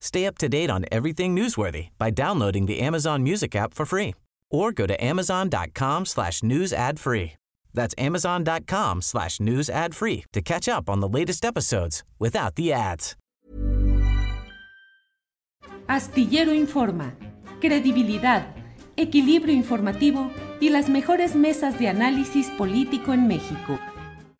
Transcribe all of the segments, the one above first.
Stay up to date on everything newsworthy by downloading the Amazon Music app for free or go to amazon.com slash news ad free. That's amazon.com slash news ad free to catch up on the latest episodes without the ads. Astillero Informa, credibilidad, equilibrio informativo y las mejores mesas de análisis político en México.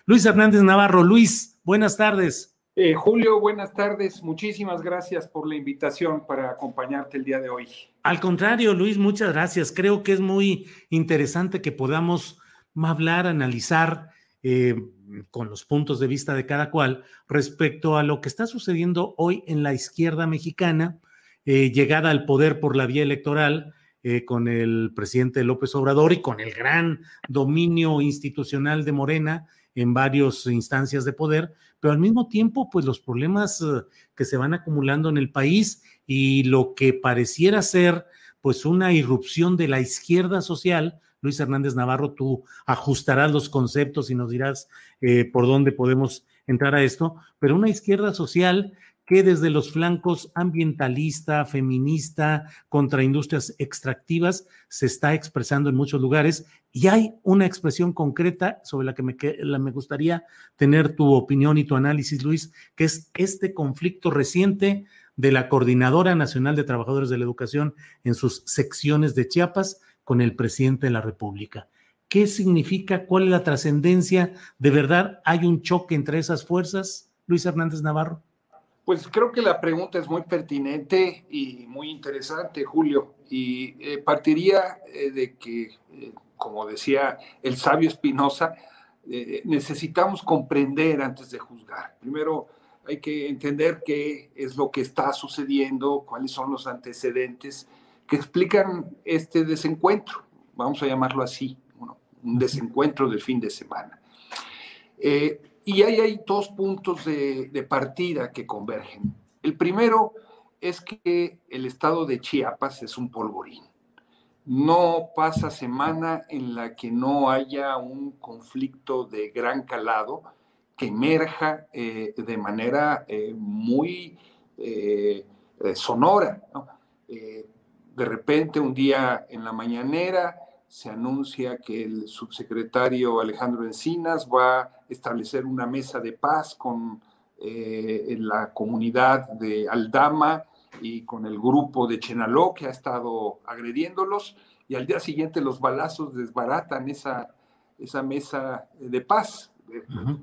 Luis Hernández Navarro, Luis, buenas tardes. Eh, Julio, buenas tardes. Muchísimas gracias por la invitación para acompañarte el día de hoy. Al contrario, Luis, muchas gracias. Creo que es muy interesante que podamos hablar, analizar eh, con los puntos de vista de cada cual respecto a lo que está sucediendo hoy en la izquierda mexicana, eh, llegada al poder por la vía electoral. con el presidente López Obrador y con el gran dominio institucional de Morena en varias instancias de poder, pero al mismo tiempo, pues los problemas eh, que se van acumulando en el país y lo que pareciera ser pues una irrupción de la izquierda social, Luis Hernández Navarro, tú ajustarás los conceptos y nos dirás eh, por dónde podemos entrar a esto, pero una izquierda social que desde los flancos ambientalista, feminista, contra industrias extractivas, se está expresando en muchos lugares y hay una expresión concreta sobre la que me, me gustaría tener tu opinión y tu análisis, Luis, que es este conflicto reciente de la Coordinadora Nacional de Trabajadores de la Educación en sus secciones de Chiapas con el presidente de la República. ¿Qué significa? ¿Cuál es la trascendencia? ¿De verdad hay un choque entre esas fuerzas, Luis Hernández Navarro? Pues creo que la pregunta es muy pertinente y muy interesante, Julio, y eh, partiría eh, de que, eh, como decía el sabio Espinosa, necesitamos comprender antes de juzgar. Primero hay que entender qué es lo que está sucediendo, cuáles son los antecedentes que explican este desencuentro, vamos a llamarlo así, un desencuentro de fin de semana. Y ahí hay dos puntos de, partida que convergen. El primero es que el estado de Chiapas es un polvorín. No pasa semana en la que no haya un conflicto de gran calado que emerja eh, de manera eh, muy eh, sonora. de repente, un día en la mañanera, se anuncia que el subsecretario Alejandro Encinas va establecer una mesa de paz con eh, la comunidad de Aldama y con el grupo de Chenaló que ha estado agrediéndolos y al día siguiente los balazos desbaratan esa, esa mesa de paz.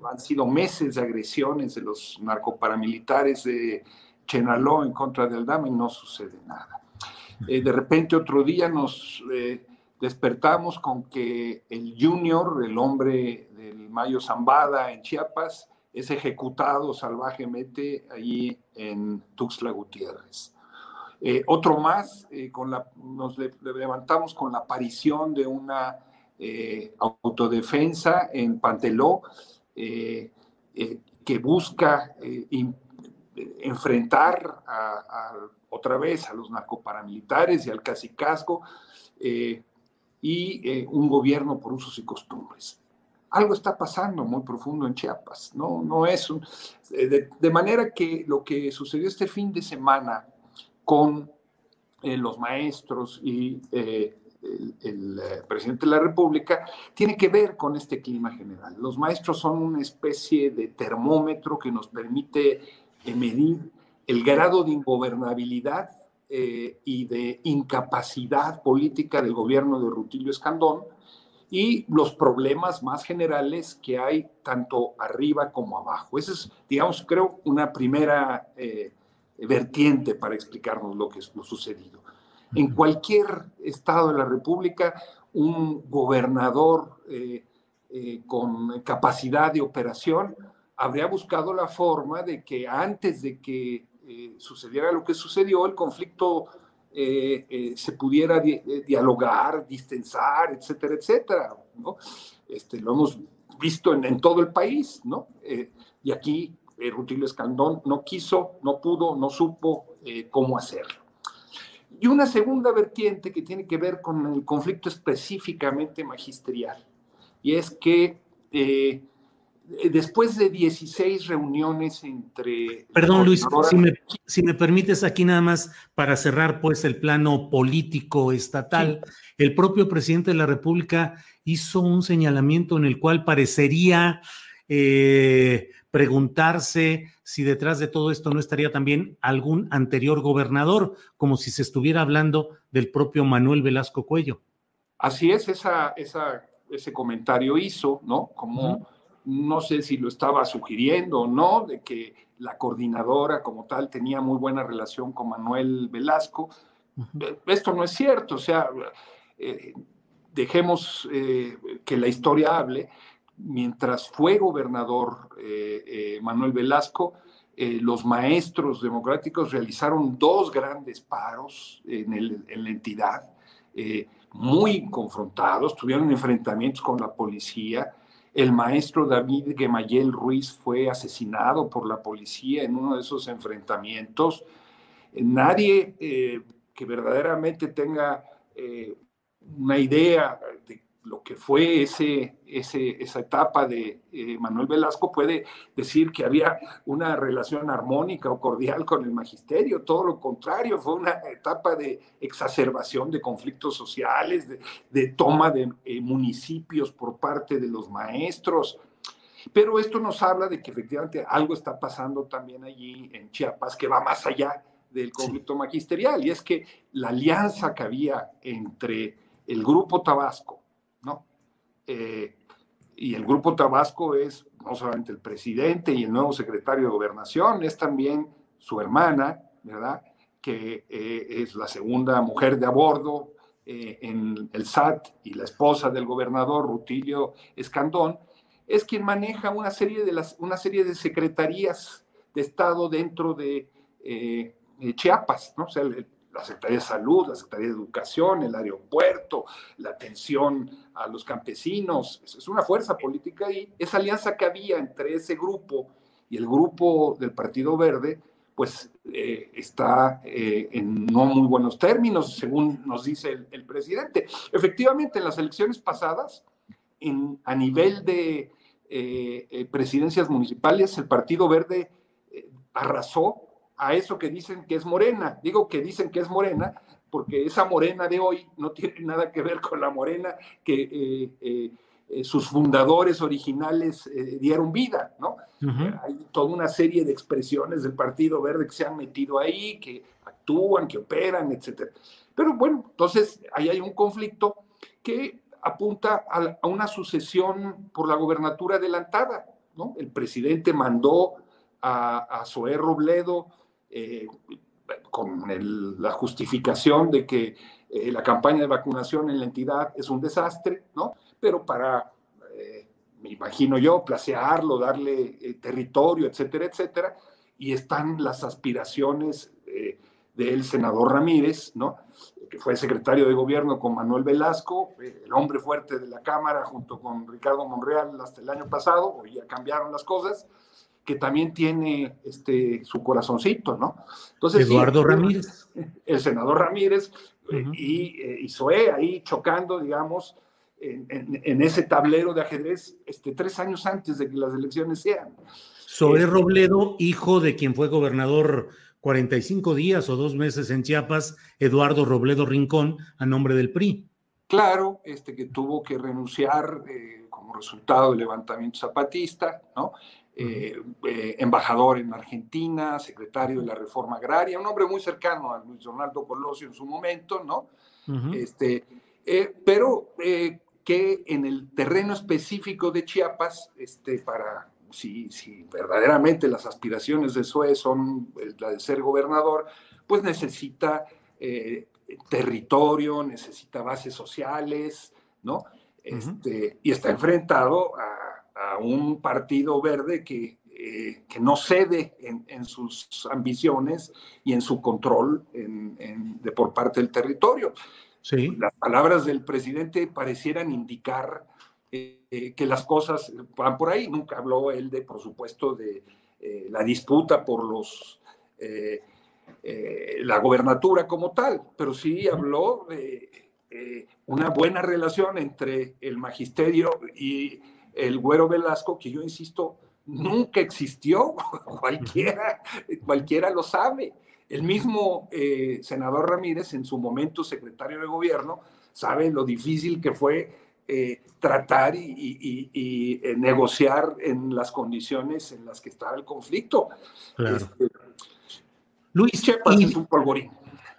Han sido meses de agresiones de los narcoparamilitares de Chenaló en contra de Aldama y no sucede nada. Eh, de repente otro día nos... Eh, despertamos con que el Junior, el hombre del Mayo Zambada en Chiapas, es ejecutado salvajemente allí en Tuxtla Gutiérrez. Eh, otro más, eh, con la, nos levantamos con la aparición de una eh, autodefensa en Panteló que busca enfrentar otra vez a los narcoparamilitares y al cacicazgo y eh, un gobierno por usos y costumbres. algo está pasando muy profundo en Chiapas, ¿no? No es un, de, de manera que lo que sucedió este fin de semana con eh, los maestros y eh, el, eh, presidente de la República, tiene que ver con este clima general. Los maestros son una especie de termómetro que nos permite medir el grado de ingobernabilidad y de incapacidad política del gobierno de Rutilio Escandón y los problemas más generales que hay tanto arriba como abajo. Esa es, digamos, creo, una primera vertiente para explicarnos lo que es lo sucedido. En cualquier estado de la República, un gobernador eh, eh, con capacidad de operación habría buscado la forma de que antes de que eh, sucediera lo que sucedió, el conflicto se pudiera dialogar, distensar, etcétera, etcétera. ¿no? Este, lo hemos visto en, todo el país, ¿no? y aquí Rutilio Escandón no quiso, no pudo, no supo cómo hacerlo. Y una segunda vertiente que tiene que ver con el conflicto específicamente magisterial, y es que eh, después de 16 reuniones entre... Perdón, Luis, si me, permites aquí nada más para cerrar pues el plano político estatal, el propio presidente de la República hizo un señalamiento en el cual parecería eh, preguntarse si detrás de todo esto no estaría también algún anterior gobernador, como si se estuviera hablando del propio Manuel Velasco Cuello. Así es, esa, ese comentario hizo, ¿no? Como no sé si lo estaba sugiriendo o no, de que la coordinadora como tal tenía muy buena relación con Manuel Velasco. Eh, esto no es cierto, o sea, eh, dejemos eh, que la historia hable mientras fue gobernador eh, Manuel Velasco, los maestros democráticos realizaron dos grandes paros en, la entidad, muy confrontados, tuvieron enfrentamientos con la policía. El maestro David Gemayel Ruiz fue asesinado por la policía en uno de esos enfrentamientos. Nadie que verdaderamente tenga una idea de lo que fue ese, esa etapa de eh, Manuel Velasco puede decir que había una relación armónica o cordial con el magisterio, todo lo contrario, fue una etapa de exacerbación de conflictos sociales, de, toma de eh, municipios por parte de los maestros. Pero esto nos habla de que efectivamente algo está pasando también allí en Chiapas que va más allá del conflicto magisterial, y es que la alianza que había entre el grupo Tabasco, eh, y el Grupo Tabasco es no solamente el presidente y el nuevo secretario de Gobernación, es también su hermana, ¿verdad? Que eh, es la segunda mujer de a bordo eh, en el SAT y la esposa del gobernador Rutilio Escandón, es quien maneja una serie de, las, una serie de secretarías de Estado dentro de Chiapas, ¿no? O sea, el, la Secretaría de Salud, la Secretaría de Educación, el aeropuerto, la atención a los campesinos. Es una fuerza política y esa alianza que había entre ese grupo y el grupo del Partido Verde, pues eh, está eh, en no muy buenos términos, según nos dice el, presidente. Efectivamente, en las elecciones pasadas, en, a nivel de eh, presidencias municipales, el Partido Verde arrasó a eso que dicen que es morena. Digo que dicen que es morena porque esa morena de hoy no tiene nada que ver con la morena que eh, eh, eh, sus fundadores originales dieron vida, ¿no? Hay toda una serie de expresiones del Partido Verde que se han metido ahí, que actúan, que operan, etc. Pero bueno, entonces ahí hay un conflicto que apunta a, una sucesión por la gobernatura adelantada, ¿no? El presidente mandó a, a Zoé Robledo eh, con la justificación de que eh, la campaña de vacunación en la entidad es un desastre, ¿no? Pero para, eh, me imagino yo, placearlo, darle territorio, etcétera, etcétera, y están las aspiraciones del senador Ramírez, ¿no? que fue secretario de gobierno con Manuel Velasco, el hombre fuerte de la Cámara, junto con Ricardo Monreal hasta el año pasado, hoy ya cambiaron las cosas, que también tiene este, su corazoncito, ¿no? Entonces, Eduardo Ramírez. El senador Ramírez eh, y, eh, Zoé ahí chocando, digamos, en, ese tablero de ajedrez este, tres años antes de que las elecciones sean. Zoé este, Robledo, hijo de quien fue gobernador 45 días o dos meses en Chiapas, Eduardo Robledo Rincón, a nombre del PRI. Claro, este, que tuvo que renunciar eh, como resultado del levantamiento zapatista, ¿no? Eh, eh, embajador en Argentina, secretario de la Reforma Agraria, un hombre muy cercano a Luis Donaldo Colosio en su momento, ¿no? este, pero que en el terreno específico de Chiapas, este, para si, si verdaderamente las aspiraciones de SUE son la de ser gobernador, pues necesita eh, territorio, necesita bases sociales, ¿no? Este, y está enfrentado a, un partido verde que, eh, que no cede en, sus ambiciones y en su control de por parte del territorio. Las palabras del presidente parecieran indicar eh, que las cosas van por ahí. Nunca habló él de, por supuesto, de eh, la disputa por los eh, la gobernatura como tal, pero sí habló de una buena relación entre el magisterio y el Güero Velasco, que yo insisto, nunca existió, cualquiera, cualquiera lo sabe. El mismo eh, senador Ramírez, en su momento secretario de gobierno, sabe lo difícil que fue eh, tratar y, eh, negociar en las condiciones en las que estaba el conflicto. Este, Luis, Chepas es un polvorín.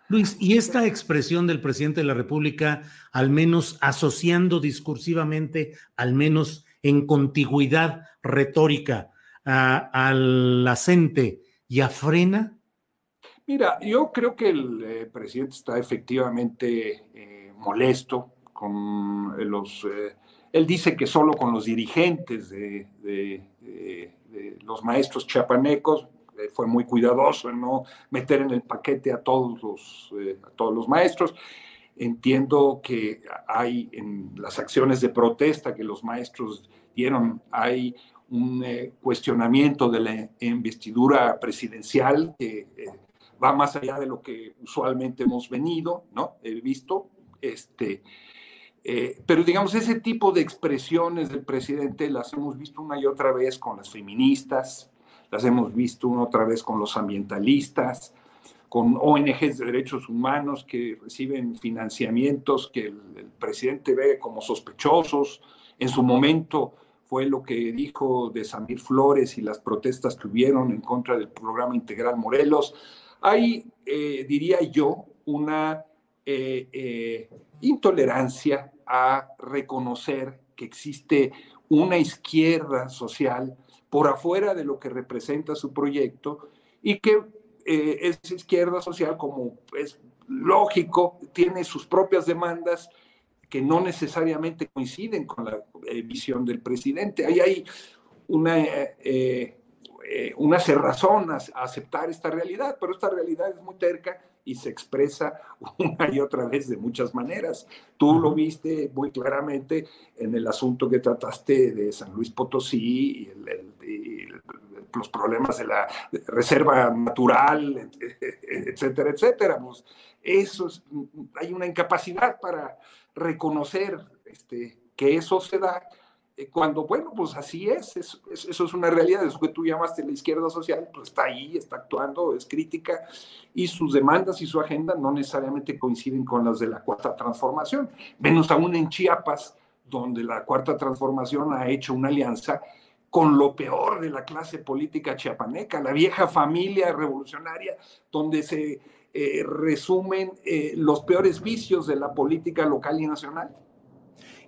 Luis, y esta expresión del presidente de la República, al menos asociando discursivamente, al menos en contigüidad retórica al acente y a frena, Mira, yo creo que el eh, presidente está efectivamente eh, molesto con eh, los... él dice que solo con los dirigentes de, los maestros chapanecos fue muy cuidadoso en no meter en el paquete a todos los, a todos los maestros. Entiendo que hay en las acciones de protesta que los maestros dieron, hay un cuestionamiento de la investidura presidencial que va más allá de lo que usualmente hemos venido, ¿no? He visto, este, eh, pero digamos, ese tipo de expresiones del presidente las hemos visto una y otra vez con las feministas, las hemos visto una otra vez con los ambientalistas, con ONGs de derechos humanos que reciben financiamientos que el, el presidente ve como sospechosos. En su momento fue lo que dijo de Samir Flores y las protestas que hubieron en contra del programa integral Morelos. Hay, eh, diría yo, una eh, eh, intolerancia a reconocer que existe una izquierda social por afuera de lo que representa su proyecto y que esa izquierda social, como es lógico, tiene sus propias demandas que no necesariamente coinciden con la visión del presidente. Ahí hay una eh, una cerrazón a, aceptar esta realidad, pero esta realidad es muy terca y se expresa una y otra vez de muchas maneras. Tú lo viste muy claramente en el asunto que trataste de San Luis Potosí y, los problemas de la reserva natural, etcétera, etcétera. Pues eso es, hay una incapacidad para reconocer este, que eso se da eh, cuando, bueno, pues así es, eso, es una realidad, eso que tú llamaste la izquierda social, pues está ahí, está actuando, es crítica, y sus demandas y su agenda no necesariamente coinciden con las de la cuarta transformación, menos aún en Chiapas, donde la cuarta transformación ha hecho una alianza con lo peor de la clase política chiapaneca, la vieja familia revolucionaria, donde se eh, resumen eh, los peores vicios de la política local y nacional.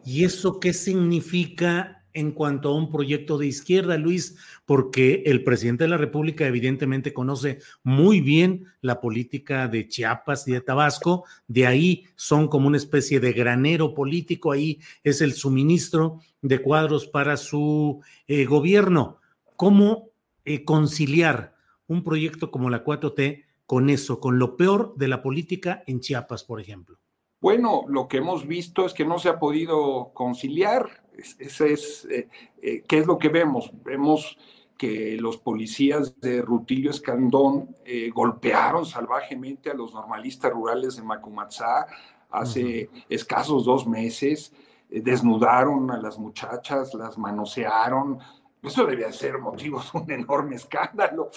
¿Y eso qué significa en cuanto a un proyecto de izquierda, Luis? Porque el presidente de la República evidentemente conoce muy bien la política de Chiapas y de Tabasco, de ahí son como una especie de granero político, ahí es el suministro de cuadros para su eh, gobierno. ¿Cómo eh, conciliar un proyecto como la 4T con eso, con lo peor de la política en Chiapas, por ejemplo? Bueno, lo que hemos visto es que no se ha podido conciliar. Ese es, eh, eh, ¿Qué es lo que vemos? Vemos que los policías de Rutilio Escandón eh, golpearon salvajemente a los normalistas rurales de Macumatzá hace escasos dos meses. desnudaron a las muchachas, las manosearon. Eso debía ser motivo de un enorme escándalo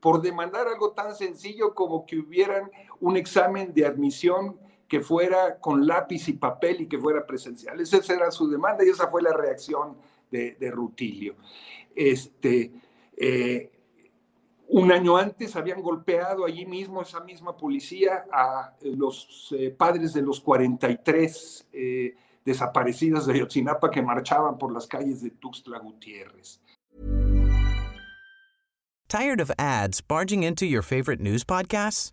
por demandar algo tan sencillo como que hubieran un examen de admisión que fuera con lápiz y papel y que fuera presencial. Esa era su demanda y esa fue la reacción de, Rutilio. Este, eh, un año antes habían golpeado allí mismo, esa misma policía, a los eh, padres de los 43 eh, desaparecidos de Yotzinapa que marchaban por las calles de Tuxtla Gutiérrez. Tired of ads barging into your favorite news podcasts?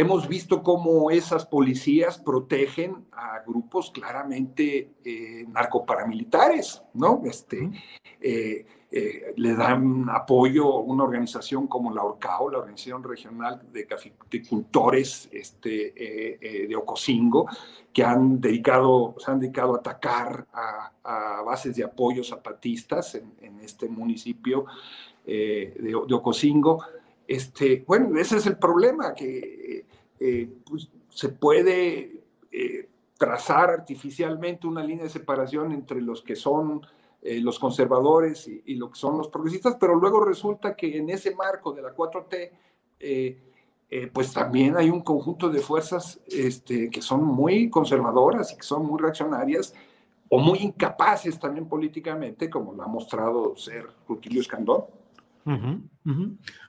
hemos visto cómo esas policías protegen a grupos claramente eh, narcoparamilitares, ¿no? Este, eh, eh, le dan apoyo a una organización como la ORCAO, la Organización Regional de Caficultores este, de Ocosingo, que han dedicado, se han dedicado a atacar a, bases de apoyo zapatistas en, este municipio de, de, Ocosingo. Este, bueno, ese es el problema, que pues, se puede trazar artificialmente una línea de separación entre los que son eh, los conservadores y, lo que son los progresistas, pero luego resulta que en ese marco de la 4T, eh, eh, pues también hay un conjunto de fuerzas este, que son muy conservadoras y que son muy reaccionarias o muy incapaces también políticamente, como lo ha mostrado ser Rutilio Escandón.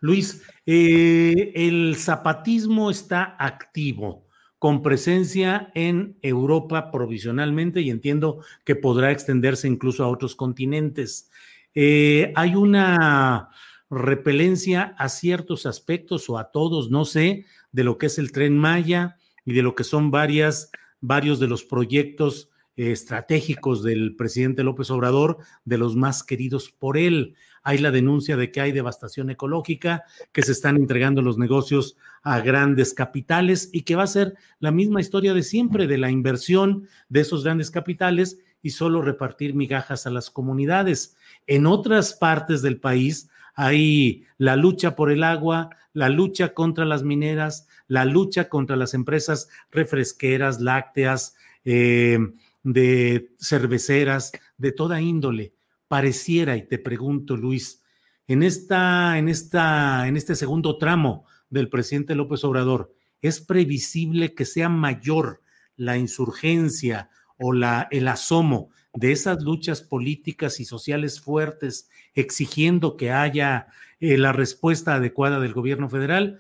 Luis, el zapatismo está activo con presencia en Europa provisionalmente y entiendo que podrá extenderse incluso a otros continentes. Eh, hay una repelencia a ciertos aspectos o a todos, no sé, de lo que es el tren Maya y de lo que son varias, varios de los proyectos eh, estratégicos del presidente López Obrador, de los más queridos por él hay la denuncia de que hay devastación ecológica, que se están entregando los negocios a grandes capitales y que va a ser la misma historia de siempre, de la inversión de esos grandes capitales y solo repartir migajas a las comunidades. En otras partes del país hay la lucha por el agua, la lucha contra las mineras, la lucha contra las empresas refresqueras, lácteas, eh, de cerveceras, de toda índole pareciera, y te pregunto, Luis, en, esta, en, esta, en este segundo tramo del presidente López Obrador, ¿es previsible que sea mayor la insurgencia o la, el asomo de esas luchas políticas y sociales fuertes exigiendo que haya eh, la respuesta adecuada del gobierno federal?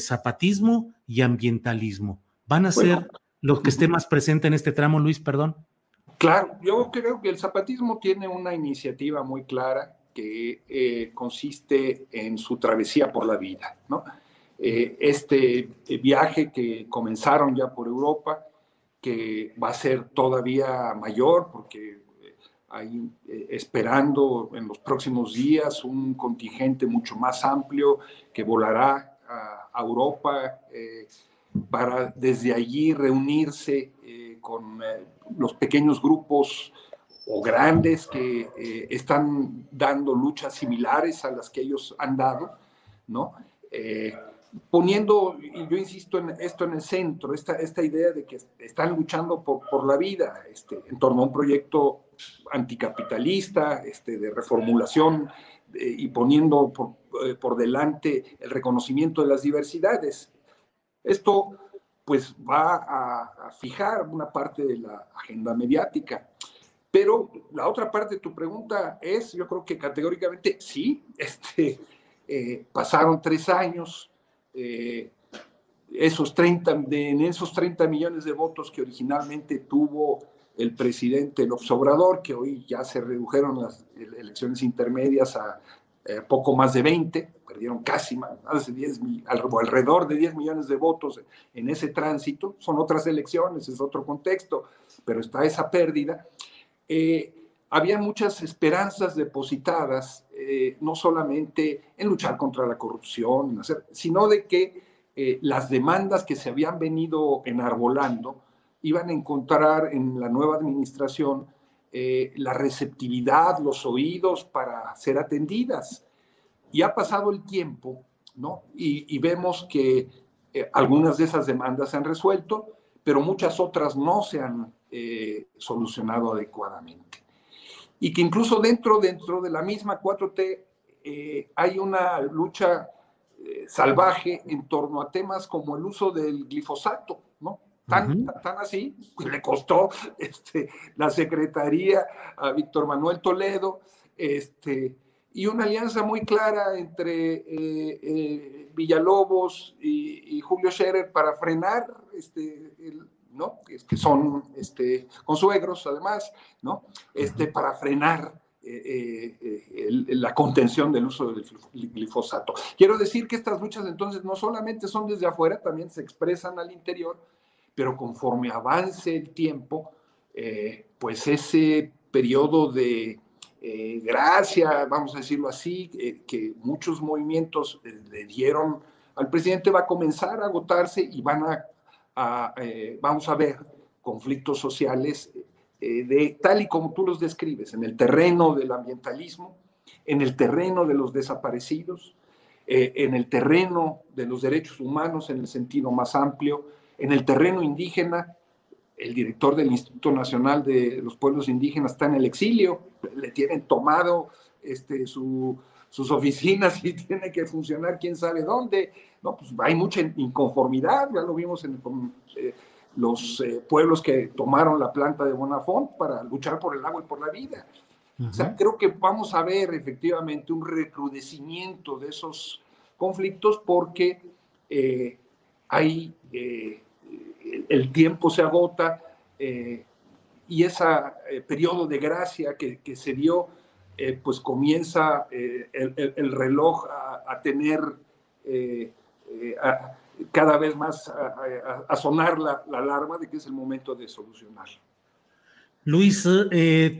Zapatismo y ambientalismo. ¿Van a ser los que esté más presente en este tramo, Luis? Perdón. Claro, yo creo que el zapatismo tiene una iniciativa muy clara que eh, consiste en su travesía por la vida. ¿no? Eh, este eh, viaje que comenzaron ya por Europa, que va a ser todavía mayor porque hay esperando en los próximos días un contingente mucho más amplio que volará a, Europa para desde allí reunirse con los pequeños grupos o grandes que eh, están dando luchas similares a las que ellos han dado, ¿no? Eh, poniendo, y yo insisto en esto en el centro, esta, esta idea de que están luchando por, por la vida este, en torno a un proyecto anticapitalista, este, de reformulación eh, y poniendo por, por delante el reconocimiento de las diversidades. Esto pues va a, fijar una parte de la agenda mediática. Pero la otra parte de tu pregunta es, yo creo que categóricamente sí, este, Eh, pasaron tres años, eh, esos 30, en esos 30 millones de votos que originalmente tuvo el presidente López Obrador, que hoy ya se redujeron las elecciones intermedias a eh, poco más de 20, perdieron casi más, de 10, alrededor de 10 millones de votos en ese tránsito, son otras elecciones, es otro contexto, pero está esa pérdida. Eh, había muchas esperanzas depositadas, eh, no solamente en luchar contra la corrupción, sino de que las demandas que se habían venido enarbolando iban a encontrar en la nueva administración eh, la receptividad, los oídos para ser atendidas. Y ha pasado el tiempo, ¿no? Y, vemos que eh, algunas de esas demandas se han resuelto, pero muchas otras no se han eh, solucionado adecuadamente. Y que incluso dentro, dentro de la misma 4T hay una lucha salvaje en torno a temas como el uso del glifosato, ¿no? Tan, tan, así, le costó este, la secretaría a Víctor Manuel Toledo, este, y una alianza muy clara entre eh, eh, Villalobos y, Julio Scherer para frenar, este, ¿no? que son este, consuegros además, ¿no? este, para frenar eh, la contención del uso del glifosato. Quiero decir que estas luchas entonces no solamente son desde afuera, también se expresan al interior pero conforme avance el tiempo, pues ese periodo de eh, gracia, vamos a decirlo así, eh, que muchos movimientos le dieron al presidente va a comenzar a agotarse y van a, vamos a ver conflictos sociales de tal y como tú los describes, en el terreno del ambientalismo, en el terreno de los desaparecidos, en el terreno de los derechos humanos en el sentido más amplio, en el terreno indígena, el director del Instituto Nacional de los Pueblos Indígenas está en el exilio, le tienen tomado este, sus oficinas y tiene que funcionar quién sabe dónde. No, pues hay mucha inconformidad, ya lo vimos en eh, los eh, pueblos que tomaron la planta de Bonafont para luchar por el agua y por la vida. O sea, creo que vamos a ver efectivamente un recrudecimiento de esos conflictos porque eh, hay el tiempo se agota eh, y ese eh, periodo de gracia que, se dio, eh, pues comienza el, reloj a, tener cada vez más a, sonar la, alarma de que es el momento de solucionar. Luis,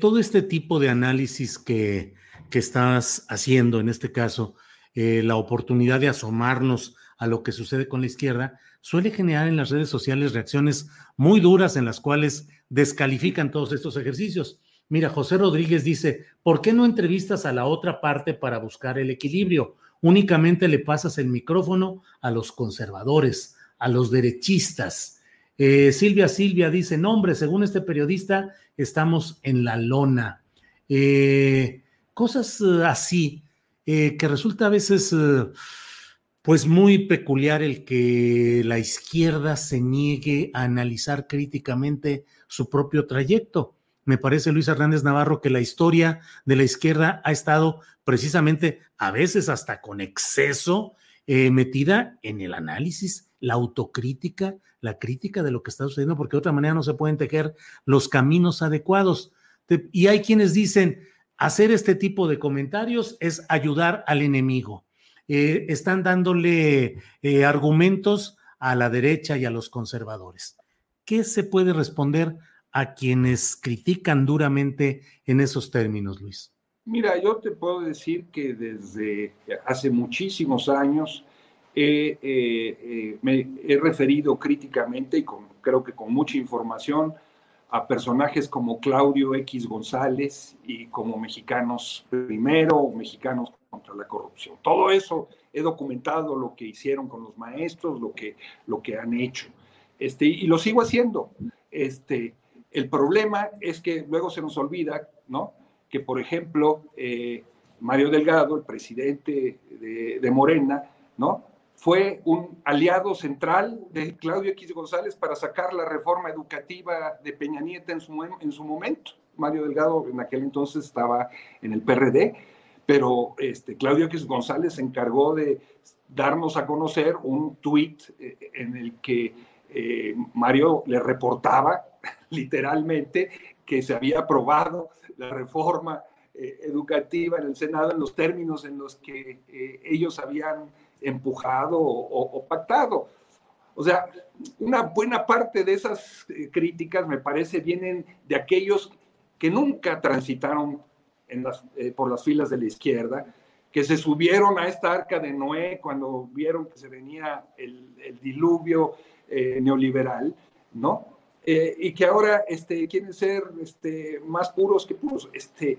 todo este tipo de análisis que, que estás haciendo, en este caso, la oportunidad de asomarnos a lo que sucede con la izquierda, suele generar en las redes sociales reacciones muy duras en las cuales descalifican todos estos ejercicios. Mira, José Rodríguez dice, ¿por qué no entrevistas a la otra parte para buscar el equilibrio? Únicamente le pasas el micrófono a los conservadores, a los derechistas. Eh, Silvia Silvia dice, no hombre, según este periodista, estamos en la lona. Eh, cosas eh, así, que resulta a veces pues muy peculiar el que la izquierda se niegue a analizar críticamente su propio trayecto. Me parece, Luis Hernández Navarro, que la historia de la izquierda ha estado precisamente, a veces hasta con exceso, eh, metida en el análisis, la autocrítica, la crítica de lo que está sucediendo, porque de otra manera no se pueden tejer los caminos adecuados. Y hay quienes dicen, hacer este tipo de comentarios es ayudar al enemigo eh, están dándole eh, argumentos a la derecha y a los conservadores. ¿Qué se puede responder a quienes critican duramente en esos términos, Luis? Mira, yo te puedo decir que desde hace muchísimos años eh, me he referido críticamente y creo que con mucha información a personajes como Claudio X González y como Mexicanos Primero Mexicanos contra la corrupción. Todo eso he documentado lo que hicieron con los maestros, lo que, lo que han hecho. Este, y lo sigo haciendo. Este, el problema es que luego se nos olvida, ¿no? Que, por ejemplo, eh, Mario Delgado, el presidente de, de Morena, ¿no? fue un aliado central de Claudio X González para sacar la reforma educativa de Peña Nieta en su, en su momento. Mario Delgado en aquel entonces estaba en el PRD, pero este, Claudio X González se encargó de darnos a conocer un tuit eh, en el que eh, Mario le reportaba literalmente que se había aprobado la reforma eh, educativa en el Senado en los términos en los que ellos habían empujado o, pactado. O sea, una buena parte de esas críticas, me parece, vienen de aquellos que nunca transitaron eh, por las filas de la izquierda, que se subieron a esta arca de Noé cuando vieron que se venía el, diluvio eh, neoliberal, ¿no? Eh, y que ahora este, quieren ser este, más puros que puros. Este,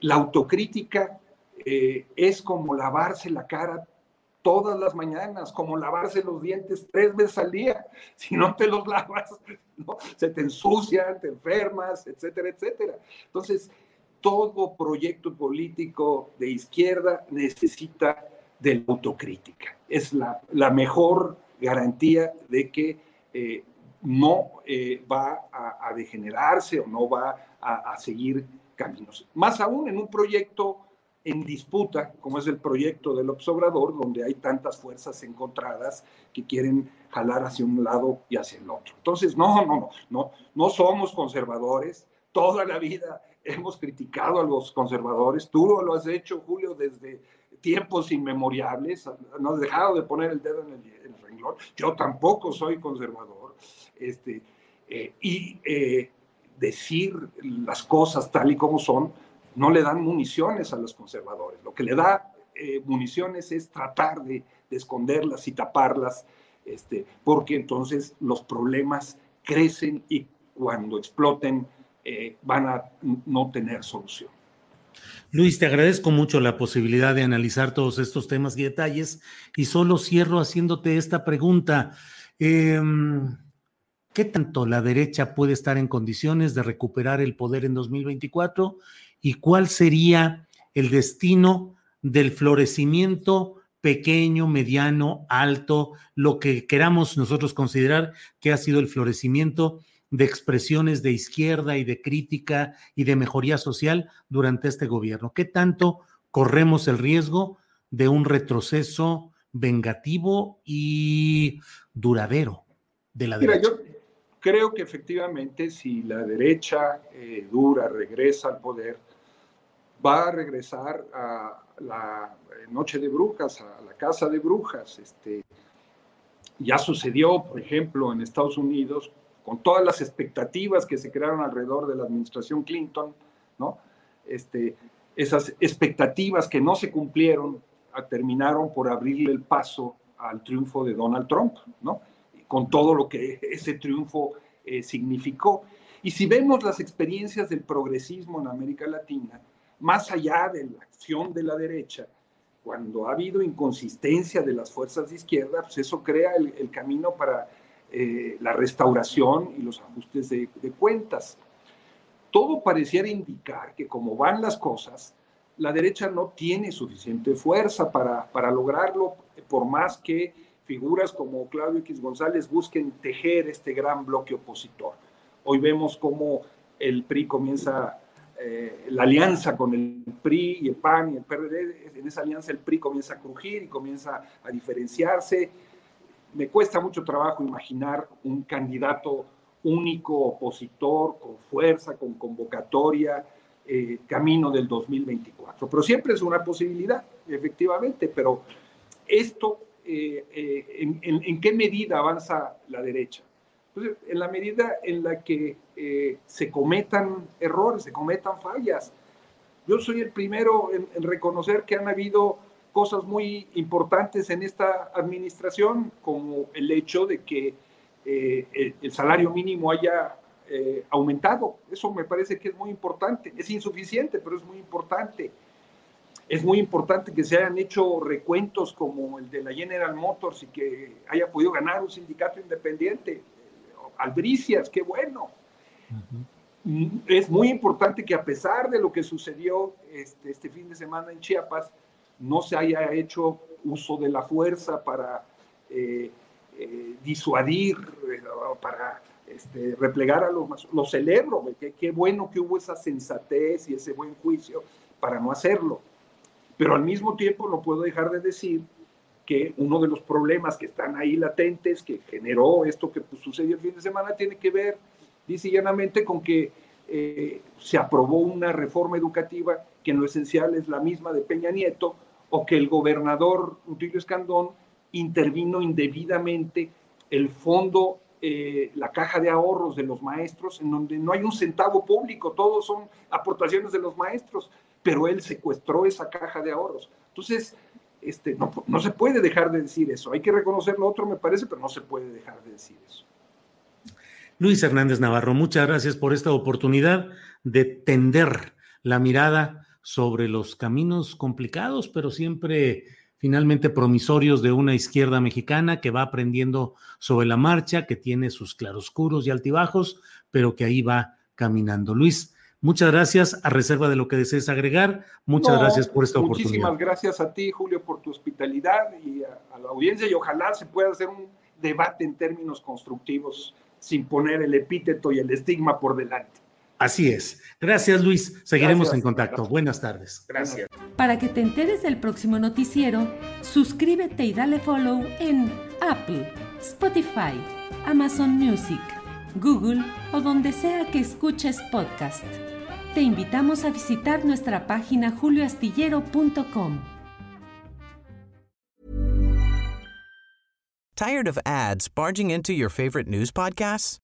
la autocrítica es como lavarse la cara todas las mañanas, como lavarse los dientes tres veces al día. Si no te los lavas, ¿no? se te ensucian, te enfermas, etcétera, etcétera. Entonces, todo proyecto político de izquierda necesita de la autocrítica. Es la, mejor garantía de que eh, no eh, va a, degenerarse o no va a, seguir caminos. Más aún en un proyecto en disputa, como es el proyecto del Observador, donde hay tantas fuerzas encontradas que quieren jalar hacia un lado y hacia el otro. Entonces, no, no, no, no, no somos conservadores. Toda la vida hemos criticado a los conservadores, tú lo has hecho, Julio, desde tiempos inmemoriales, no has dejado de poner el dedo en el, renglón, yo tampoco soy conservador, este, eh, y eh, decir las cosas tal y como son, no le dan municiones a los conservadores, lo que le da eh, municiones es tratar de, de, esconderlas y taparlas, este, porque entonces los problemas crecen y cuando exploten eh, van a no tener solución. Luis, te agradezco mucho la posibilidad de analizar todos estos temas y detalles y solo cierro haciéndote esta pregunta. Em, ¿Qué tanto la derecha puede estar en condiciones de recuperar el poder en 2024 y cuál sería el destino del florecimiento pequeño, mediano, alto, lo que queramos nosotros considerar que ha sido el florecimiento de expresiones de izquierda y de crítica y de mejoría social durante este gobierno? ¿Qué tanto corremos el riesgo de un retroceso vengativo y duradero de la derecha? yo creo que efectivamente si la derecha eh, dura regresa al poder, va a regresar a la eh, noche de brujas, a la casa de brujas. Este, ya sucedió, por ejemplo, en Estados Unidos con todas las expectativas que se crearon alrededor de la administración Clinton, ¿no? Este, esas expectativas que no se cumplieron ah, terminaron por abrirle el paso al triunfo de Donald Trump, ¿no? Con todo lo que ese triunfo eh, significó. Y si vemos las experiencias del progresismo en América Latina, más allá de la acción de la derecha, cuando ha habido inconsistencia de las fuerzas de izquierda, pues eso crea el camino para eh, la restauración y los ajustes de, cuentas. Todo pareciera indicar que como van las cosas, la derecha no tiene suficiente fuerza para, para lograrlo, por más que figuras como Claudio X González busquen tejer este gran bloque opositor. Hoy vemos cómo el PRI comienza eh, la alianza con el PRI y el PAN y el PRD, en esa alianza el PRI comienza a crujir y comienza a diferenciarse me cuesta mucho trabajo imaginar un candidato único, opositor, con fuerza, con convocatoria, eh, camino del 2024. Pero siempre es una posibilidad, efectivamente, pero esto, eh, eh, en, qué medida avanza la derecha? En la medida en la que se cometan errores, se cometan fallas. Yo soy el primero en reconocer que han habido cosas muy importantes en esta administración, como el hecho de que eh, el salario mínimo haya eh, aumentado. Eso me parece que es muy importante. Es insuficiente, pero es muy importante. Es muy importante que se hayan hecho recuentos como el de la General Motors y que haya podido ganar un sindicato independiente. Albricias, qué bueno. Es muy importante que a pesar de lo que sucedió este, este fin de semana en Chiapas, no se haya hecho uso de la fuerza para eh, eh, disuadir, eh, para este, replegar a los Lo celebro, qué, bueno que hubo esa sensatez y ese buen juicio para no hacerlo. Pero al mismo tiempo no puedo dejar de decir que uno de los problemas que están ahí latentes, que generó esto que pues, sucedió el fin de semana, tiene que ver, dice llanamente, con que se aprobó una reforma educativa que en lo esencial es la misma de Peña Nieto, o que el gobernador Rutilio Escandón intervino indebidamente el fondo, eh, la caja de ahorros de los maestros, en donde no hay un centavo público, todos son aportaciones de los maestros, pero él secuestró esa caja de ahorros. Entonces, este, no, no se puede dejar de decir eso. Hay que reconocer lo otro, me parece, pero no se puede dejar de decir eso. Luis Hernández Navarro, muchas gracias por esta oportunidad de tender la mirada sobre los caminos complicados, pero siempre finalmente promisorios de una izquierda mexicana que va aprendiendo sobre la marcha, que tiene sus claroscuros y altibajos, pero que ahí va caminando. Luis, muchas gracias. A reserva de lo que desees agregar, muchas gracias por esta oportunidad. Muchísimas gracias a ti, Julio, por tu hospitalidad y a, a la audiencia y ojalá se pueda hacer un debate en términos constructivos sin poner el epíteto y el estigma por delante. Así es. Gracias, Luis. Seguiremos en contacto. Buenas tardes. Gracias. Para que te enteres del próximo noticiero, suscríbete y dale follow en Apple, Spotify, Amazon Music, Google o donde sea que escuches podcast. Te invitamos a visitar nuestra página julioastillero.com. Tired of ads barging into your favorite news podcasts?